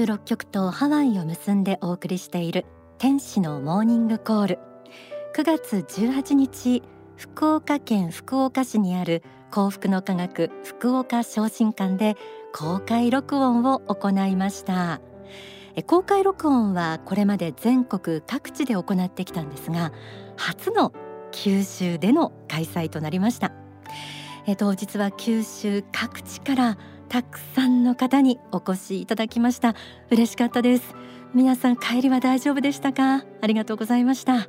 46局とハワイを結んでお送りしている天使のモーニングコール。9月18日福岡県福岡市にある幸福の科学福岡昇進館で公開録音を行いました。公開録音はこれまで全国各地で行ってきたんですが初の九州での開催となりました。えっとは九州各地からたくさんの方にお越しいただきました。嬉しかったです。皆さん帰りは大丈夫でしたか？ありがとうございました。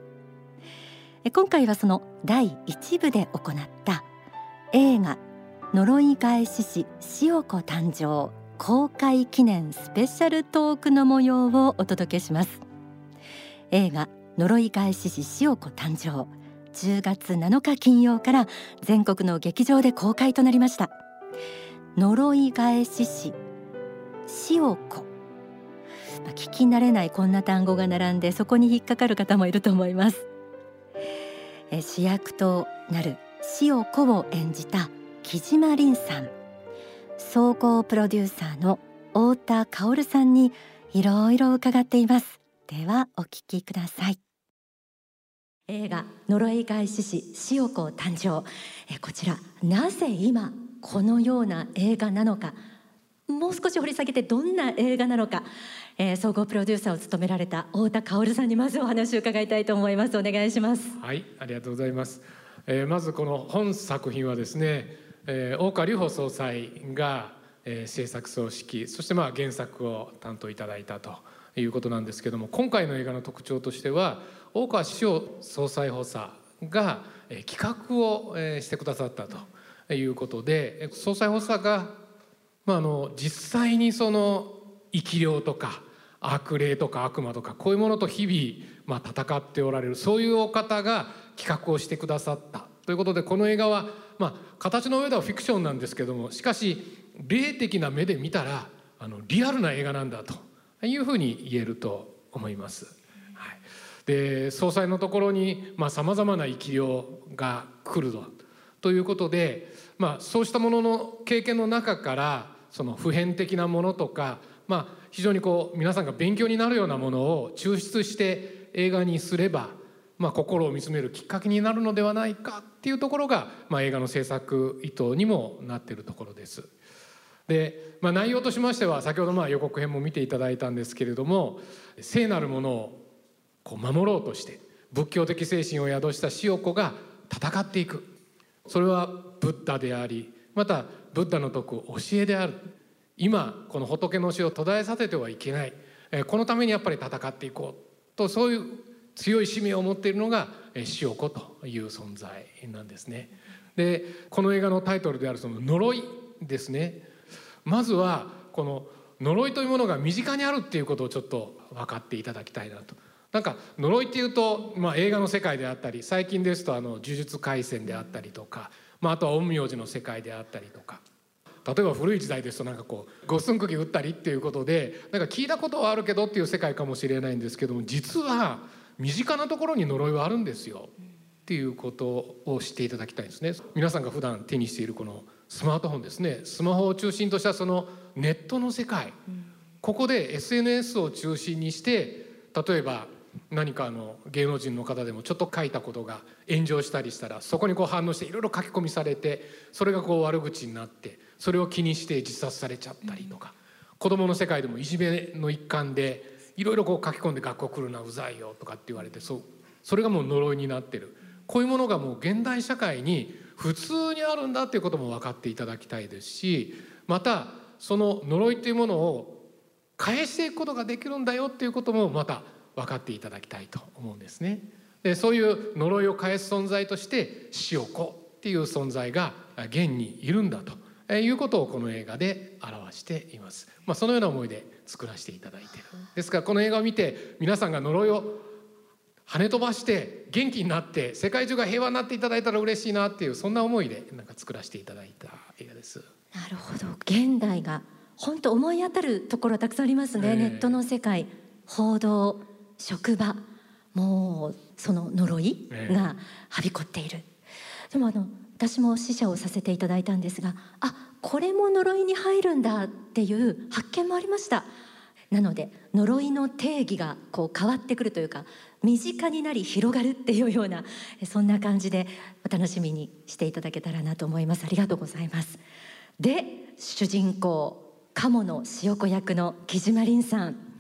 今回はその第一部で行った映画呪い返し師塩子誕生公開記念スペシャルトークの模様をお届けします。映画呪い返し師塩子誕生。10月7日金曜から全国の劇場で公開となりました。呪い返し師塩子聞き慣れないこんな単語が並んでそこに引っかかる方もいると思います。え主役となる。塩子を演じた木島凛さん。総合プロデューサーの太田薫さんにいろいろ伺っています。ではお聞きください。映画呪い返し師塩子誕生。えこちらなぜ今このような映画なのかもう少し掘り下げてどんな映画なのか、えー、総合プロデューサーを務められた太田薫さんにまずお話を伺いたいと思います。お願いします。はいありがとうございます、えー、まずこの本作品はですね、えー、大川隆法総裁が、えー、制作総指揮そしてまあ原作を担当いただいたということなんですけども今回の映画の特徴としては大川志総裁補佐が、えー、企画を、えー、してくださったと。いうことで総裁補佐がまあ、あの実際にその生き量とか悪霊とか悪魔とかこういうものと日々、まあ、戦っておられるそういうお方が企画をしてくださった。ということでこの映画は、まあ、形の上ではフィクションなんですけどもしかし霊的な目で見たらあのリアルな映画なんだというふうに言えると思います。はい、で総裁のところにさまざ、まな生き量が来るとということで、まあ、そうしたものの経験の中からその普遍的なものとか、まあ、非常にこう皆さんが勉強になるようなものを抽出して映画にすれば、まあ、心を見つめるきっかけになるのではないかっていうところが、まあ、映画の制作意図にもなってるところです。で、まあ、内容としましては先ほどまあ予告編も見ていただいたんですけれども聖なるものをこう守ろうとして仏教的精神を宿した塩子が戦っていくそれはブッダでありまたブッダの説く教えである今この仏の教えを途絶えさせてはいけないこのためにやっぱり戦っていこうとそういう強い使命を持っているのが塩子という存在なんですね。でこの映画のタイトルであるその呪いですねまずはこの呪いというものが身近にあるっていうことをちょっと分かっていただきたいなと。なんか呪いっていうと、まあ、映画の世界であったり最近ですとあの呪術廻戦であったりとかまあ、あとは陰陽師の世界であったりとか。例えば古い時代ですとなんかこう五寸釘打ったりっていうことでなんか聞いたことはあるけどっていう世界かもしれないんですけども実は身近なところに呪いはあるんですよっていうことを知っていただきたいですね。皆さんが普段手にしているこのスマートフォンですね。スマホを中心としたそのネットの世界。ここで SNS を中心にして例えば何かあの芸能人の方でもちょっと書いたことが炎上したりしたらそこにこう反応していろいろ書き込みされてそれがこう悪口になってそれを気にして自殺されちゃったりとか、うん、子どもの世界でもいじめの一環でいろいろこう書き込んで学校来るなうざいよとかって言われてそうそれがもう呪いになってる。こういうものがもう現代社会に普通にあるんだっていうことも分かっていただきたいですしまたその呪いっていうものを返していくことができるんだよっていうこともまた分かっていただきたいと思うんですね。でそういう呪いを返す存在として塩子っていう存在が現にいるんだということをこの映画で表しています。まあ、そのような思いで作らせていただいている。ですからこの映画を見て皆さんが呪いを跳ね飛ばして元気になって世界中が平和になっていただいたら嬉しいなっていうそんな思いでなんか作らせていただいた映画です。なるほど現代が本当思い当たるところたくさんありますね、えー、ネットの世界報道職場もうその呪いがはびこっている、でもあの私も死者をさせていただいたんですがあこれも呪いに入るんだっていう発見もありました。なので呪いの定義がこう変わってくるというか身近になり広がるっていうようなそんな感じでお楽しみにしていただけたらなと思います。ありがとうございます。で主人公鴨の塩子役の木島凛さん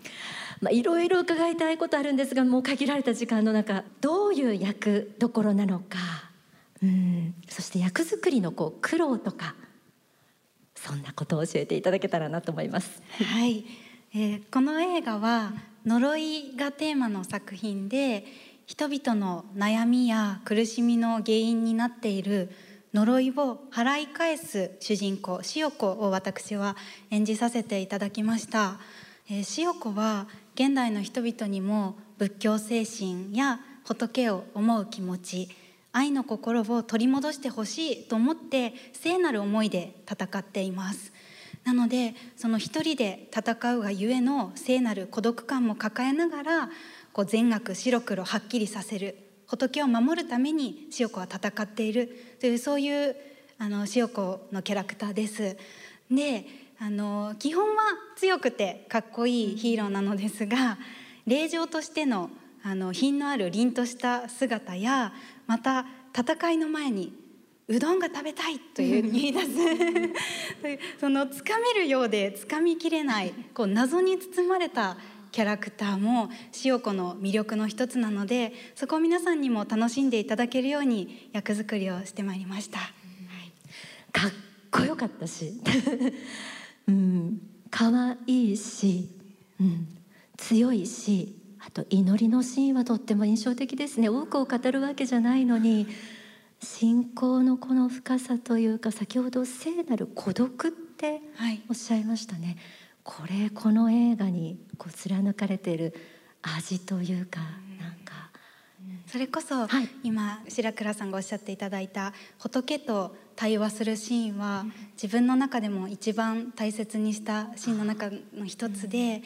まあ、いろいろ伺いたいことあるんですがもう限られた時間の中どういう役どころなのか。うん。そして役作りのこう苦労とかそんなことを教えていただけたらなと思います。はい、えー、この映画は呪いがテーマの作品で人々の悩みや苦しみの原因になっている呪いを払い返す主人公塩子を私は演じさせていただきました、えー、塩子は現代の人々にも仏教精神や仏を思う気持ち愛の心を取り戻してほしいと思って聖なる思いで戦っていますなのでその一人で戦うがゆえの聖なる孤独感も抱えながらこう善悪白黒はっきりさせる仏を守るために塩子は戦っているというそういうあの塩子のキャラクターです。であの基本は強くてかっこいいヒーローなのですが霊場としてのあの品のある凛とした姿やまた戦いの前にうどんが食べたいという言 い出すそのつかめるようでつかみきれないこう謎に包まれたキャラクターも塩子の魅力の一つなのでそこを皆さんにも楽しんでいただけるように役作りをしてまいりました。かっこよかったし、うん、可愛いし、うん、強いしあと祈りのシーンはとっても印象的ですね。多くを語るわけじゃないのに信仰のこの深さというか先ほど聖なる孤独っておっしゃいましたね、はい、これこの映画にこう貫かれている味というかそれこそ、はい、今白倉さんがおっしゃっていただいた仏と対話するシーンは、自分の中でも一番大切にしたシーンの中の一つで、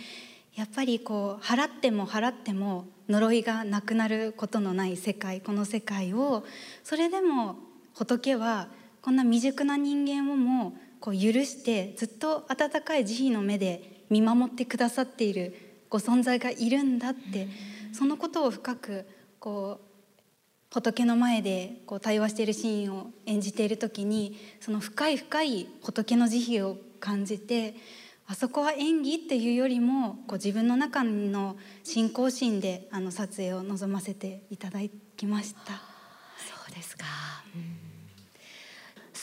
やっぱりこう払っても払っても呪いがなくなることのない世界この世界をそれでも仏はこんな未熟な人間をもこう許してずっと温かい慈悲の目で見守ってくださっているご存在がいるんだってそのことを深くこう仏の前でこう対話しているシーンを演じている時にその深い深い仏の慈悲を感じてあそこは演技っていうよりもこう自分の中の信仰心であの撮影を望ませていただきました。そうですか、うん、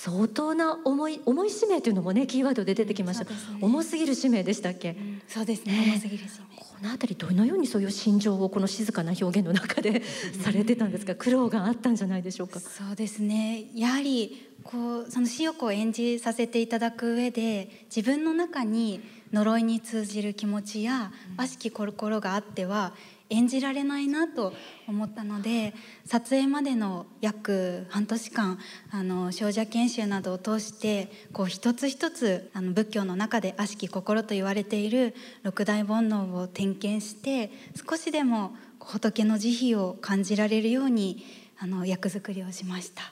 相当な重い重い使命というのもねキーワードで出てきました、ね、重すぎる使命でしたっけ、うん、そうですね、重すぎる使命。この辺りどのようにそういう心情をこの静かな表現の中でされてたんですか？苦労があったんじゃないでしょうか？そうですね。やはりこうその塩子を演じさせていただく上で自分の中に呪いに通じる気持ちや悪しき心があっては演じられないなと思ったので撮影までの約半年間あの少女研修などを通してこう一つ一つあの仏教の中で悪しき心と言われている六大煩悩を点検して少しでも仏の慈悲を感じられるようにあの役作りをしました。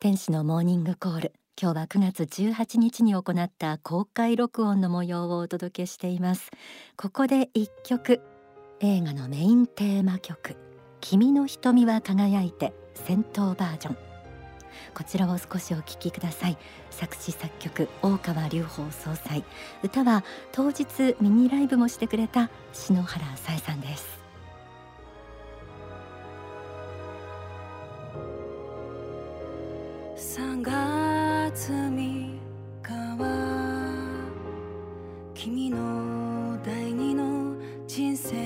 天使のモーニングコール今日は9月18日に行った公開録音の模様をお届けしています。ここで一曲。映画のメインテーマ曲。君の瞳は輝いて戦闘バージョン。こちらを少しお聞きください。作詞作曲大川隆法総裁。歌は当日ミニライブもしてくれた篠原さえさんです。3月3日は君の第二の人生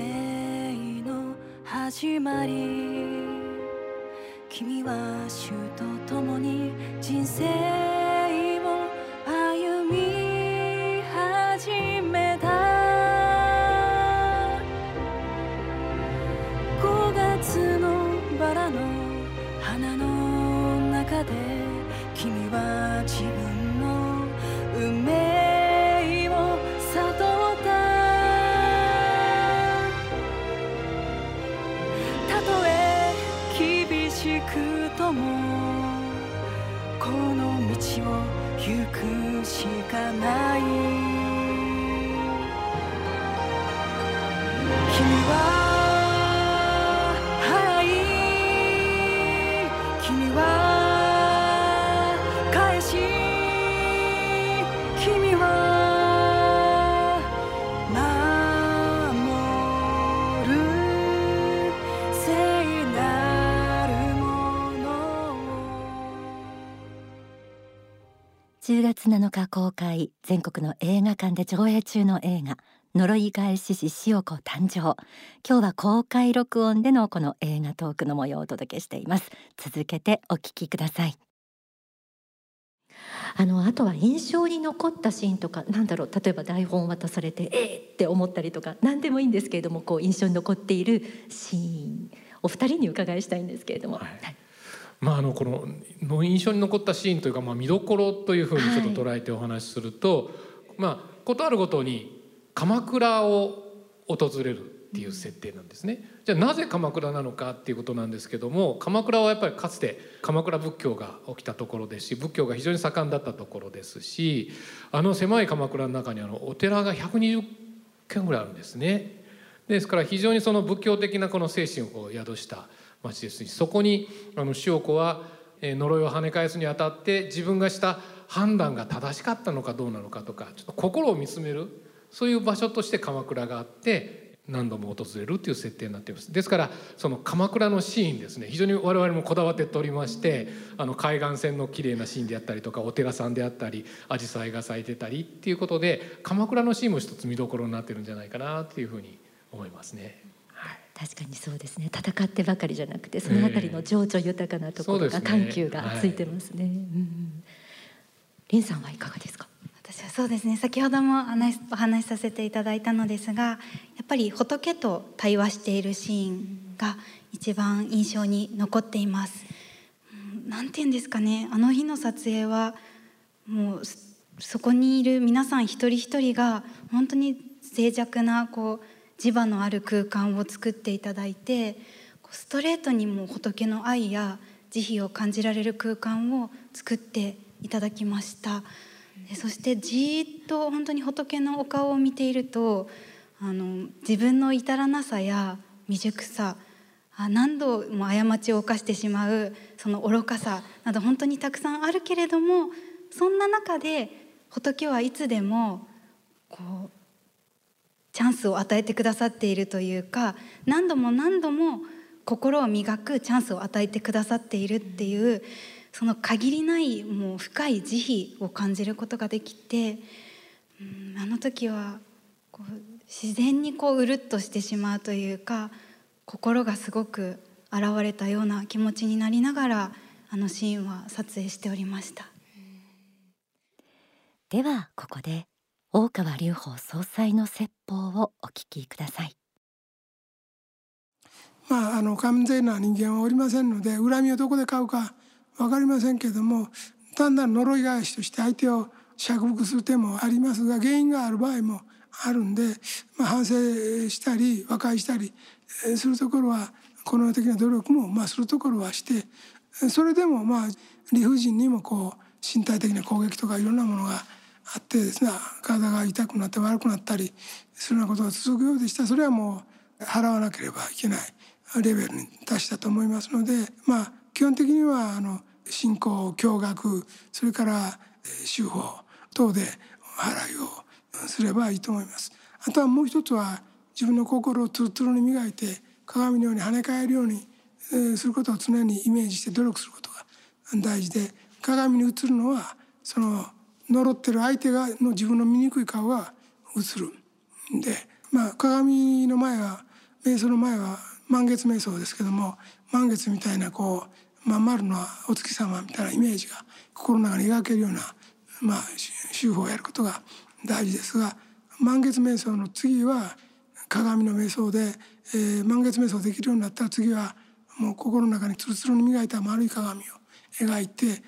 の始まり。君は主と共に人生10月7日公開全国の映画館で上映中の映画呪い返し師塩子誕生。今日は公開録音でのこの映画トークの模様をお届けしています。続けてお聞きください。あのあとは印象に残ったシーンとかなんだろう例えば台本を渡されてえー！って思ったりとか何でもいいんですけれどもこう印象に残っているシーン。お二人に伺いしたいんですけれども、はい。はいまあ、あのこのの印象に残ったシーンというか、まあ、見どころというふうにちょっと捉えてお話しすると、まあ、ことあるごとに鎌倉を訪れるっていう設定なんですね。じゃあなぜ鎌倉なのかっていうことなんですけども鎌倉はやっぱりかつて鎌倉仏教が起きたところですし仏教が非常に盛んだったところですしあの狭い鎌倉の中にあのお寺が120軒ぐらいあるんですね。ですから非常にその仏教的なこの精神を宿した町ですしそこにあの塩子は呪いを跳ね返すにあたって自分がした判断が正しかったのかどうなのかとかちょっと心を見つめるそういう場所として鎌倉があって何度も訪れるっていう設定になっていますですからその鎌倉のシーンですね非常に我々もこだわっておりましてあの海岸線の綺麗なシーンであったりとかお寺さんであったり紫陽花が咲いてたりっていうことで鎌倉のシーンも一つ見どころになってるんじゃないかなっていうふうに思いますね。はい確かにそうですね。戦ってばかりじゃなくてそのあたりの情緒豊かなところが、緩急がついてますね、うんうん林さんはいかがですか？私はそうですね。先ほどもお話しさせていただいたのですがやっぱり仏と対話しているシーンが一番印象に残っています。うんなんて言うんですかね。あの日の撮影はもうそそこにいる皆さん一人一人が本当に静寂なこう磁場のある空間を作っていただいてストレートにも仏の愛や慈悲を感じられる空間を作っていただきました。そしてじーっと本当に仏のお顔を見ているとあの自分の至らなさや未熟さ何度も過ちを犯してしまうその愚かさなど本当にたくさんあるけれどもそんな中で仏はいつでもこうチャンスを与えてくださっているというか何度も何度も心を磨くチャンスを与えてくださっているっていうその限りないもう深い慈悲を感じることができて、うん、あの時はこう自然にこううるっとしてしまうというか心がすごく現れたような気持ちになりながらあのシーンは撮影しておりました。ではここで大川隆法総裁の説法をお聞きください。まあ、あの完全な人間はおりませんので恨みをどこで買うか分かりませんけれども単なる呪い返しとして相手を釈服する手もありますが原因がある場合もあるんで、まあ、反省したり和解したりするところはこの的な努力もまあするところはしてそれでもまあ理不尽にもこう身体的な攻撃とかいろんなものがあってですね体が痛くなって悪くなったりするようなことが続くようでしたそれはもう払わなければいけないレベルに達したと思いますのでまあ基本的にはあの信仰驚愕それからえー手法等で払いをすればいいと思います。あとはもう一つは自分の心をツルツルに磨いて鏡のように跳ね返るようにすることを常にイメージして努力することが大事で鏡に映るのはその呪ってる相手がの自分の醜い顔が映るんでまあ鏡の前は瞑想の前は満月瞑想ですけども満月みたいなこうまん丸なお月様みたいなイメージが心の中に描けるようなまあ手法をやることが大事ですが満月瞑想の次は鏡の瞑想で、えー満月瞑想できるようになったら次はもう心の中にツルツルに磨いた丸い鏡を描いて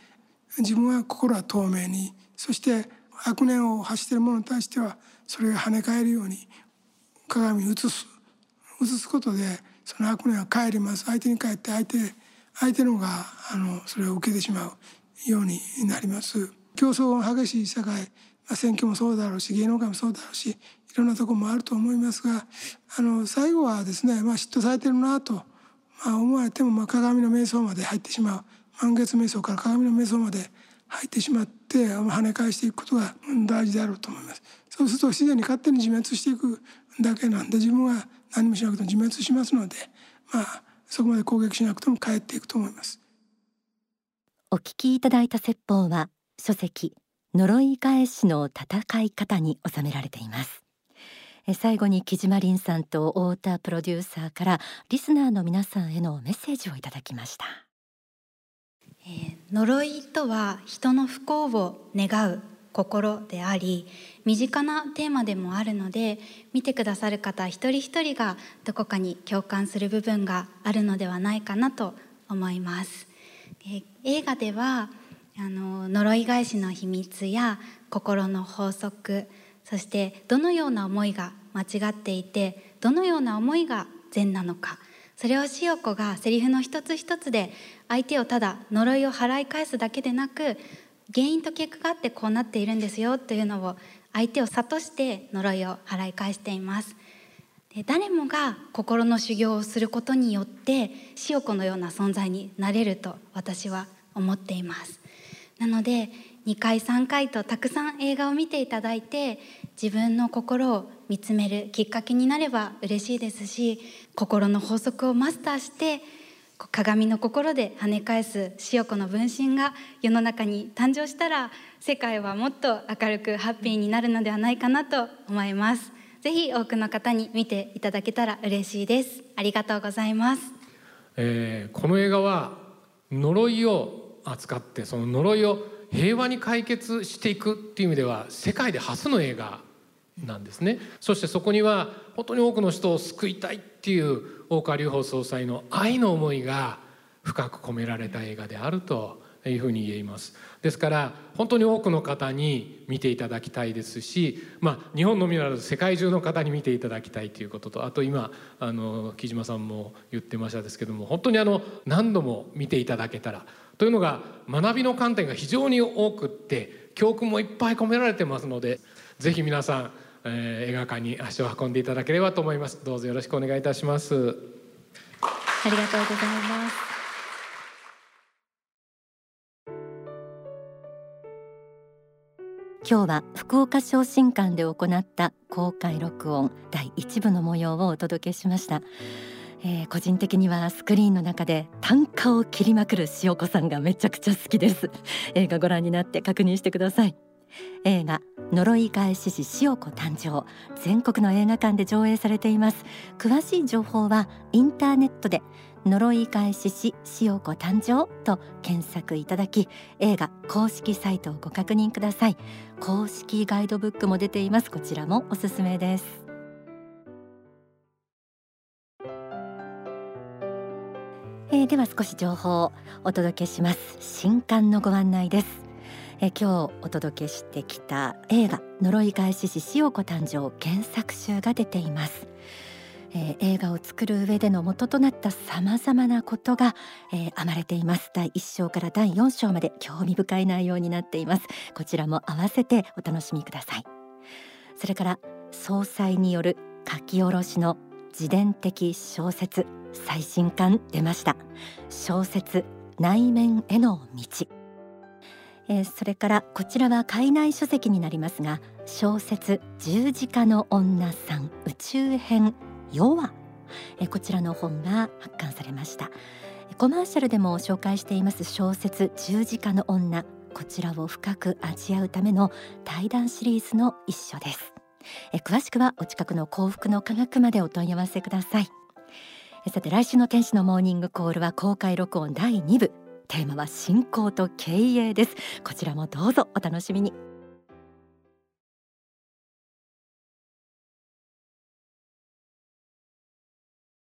自分は心は透明にそして悪念を発しているものに対してはそれが跳ね返るように鏡に映す映すことでその悪念は帰ります。相手に帰って相手相手のがあのそれを受けてしまうようになります。競争が激しい社会、まあ、選挙もそうだろうし芸能界もそうだろうしいろんなところもあると思いますがあの最後はですね、まあ、嫉妬されてるなと、まあ、思われても、まあ、鏡の瞑想まで入ってしまう。満月瞑想から鏡の瞑想まで入ってしまって跳ね返していくことが大事であろうと思います。そうすると自然に勝手に自滅していくだけなんで自分は何もしなくても自滅しますのでまあそこまで攻撃しなくても帰っていくと思います。お聞きいただいた説法は書籍呪い返しの戦い方に収められています。最後に木島凛さんと太田プロデューサーからリスナーの皆さんへのメッセージをいただきました、え、呪いとは人の不幸を願う心であり身近なテーマでもあるので見てくださる方一人一人がどこかに共感する部分があるのではないかなと思います。え映画ではあの呪い返しの秘密や心の法則そしてどのような思いが間違っていてどのような思いが善なのかそれを塩子がセリフの一つ一つで相手をただ呪いを払い返すだけでなく原因と結果があってこうなっているんですよというのを相手を諭して呪いを払い返しています。で誰もが心の修行をすることによって塩子のような存在になれると私は思っています。なので2回3回とたくさん映画を見ていただいて自分の心を見つめるきっかけになれば嬉しいですし心の法則をマスターして鏡の心で跳ね返す塩子の分身が世の中に誕生したら世界はもっと明るくハッピーになるのではないかなと思います。ぜひ多くの方に見ていただけたら嬉しいです。ありがとうございます、えー、この映画は呪いを扱ってその呪いを平和に解決していくっていう意味では世界で初の映画なんですね。そしてそこには本当に多くの人を救いたいっていう大川隆法総裁の愛の思いが深く込められた映画であるというふうに言えます。ですから本当に多くの方に見ていただきたいですし、まあ、日本のみならず世界中の方に見ていただきたいということとあと今あの木島さんも言ってましたですけども本当にあの何度も見ていただけたらというのが学びの観点が非常に多くって教訓もいっぱい込められてますのでぜひ皆さん、えー、映画館に足を運んでいただければと思います。どうぞよろしくお願いいたします。ありがとうございます。今日は福岡昇進館で行った公開録音第1部の模様をお届けしました、えー、個人的にはスクリーンの中で単価を切りまくる塩子さんがめちゃくちゃ好きです。映画ご覧になって確認してください。映画呪い返し師塩子誕生。全国の映画館で上映されています。詳しい情報はインターネットで呪い返しし塩子誕生と検索いただき映画公式サイトをご確認ください。公式ガイドブックも出ています。こちらもおすすめです。えー、では少し情報をお届けします。新刊のご案内です。え今日お届けしてきた映画呪い返しし塩子誕生原作集が出ています。えー、映画を作る上での元となったさまざまなことが、えー、編まれています。第1章から第4章まで興味深い内容になっています。こちらも合わせてお楽しみください。それから総裁による書き下ろしの自伝的小説。最新刊出ました。小説内面への道。えー、それからこちらは海内書籍になりますが小説十字架の女さん宇宙編ヨア。えこちらの本が発刊されました。コマーシャルでも紹介しています小説十字架の女。こちらを深く味わうための対談シリーズの一緒です。え詳しくはお近くの幸福の科学までお問い合わせください。さて来週の天使のモーニングコールは公開録音第2部。テーマは信仰と経営です。こちらもどうぞお楽しみに。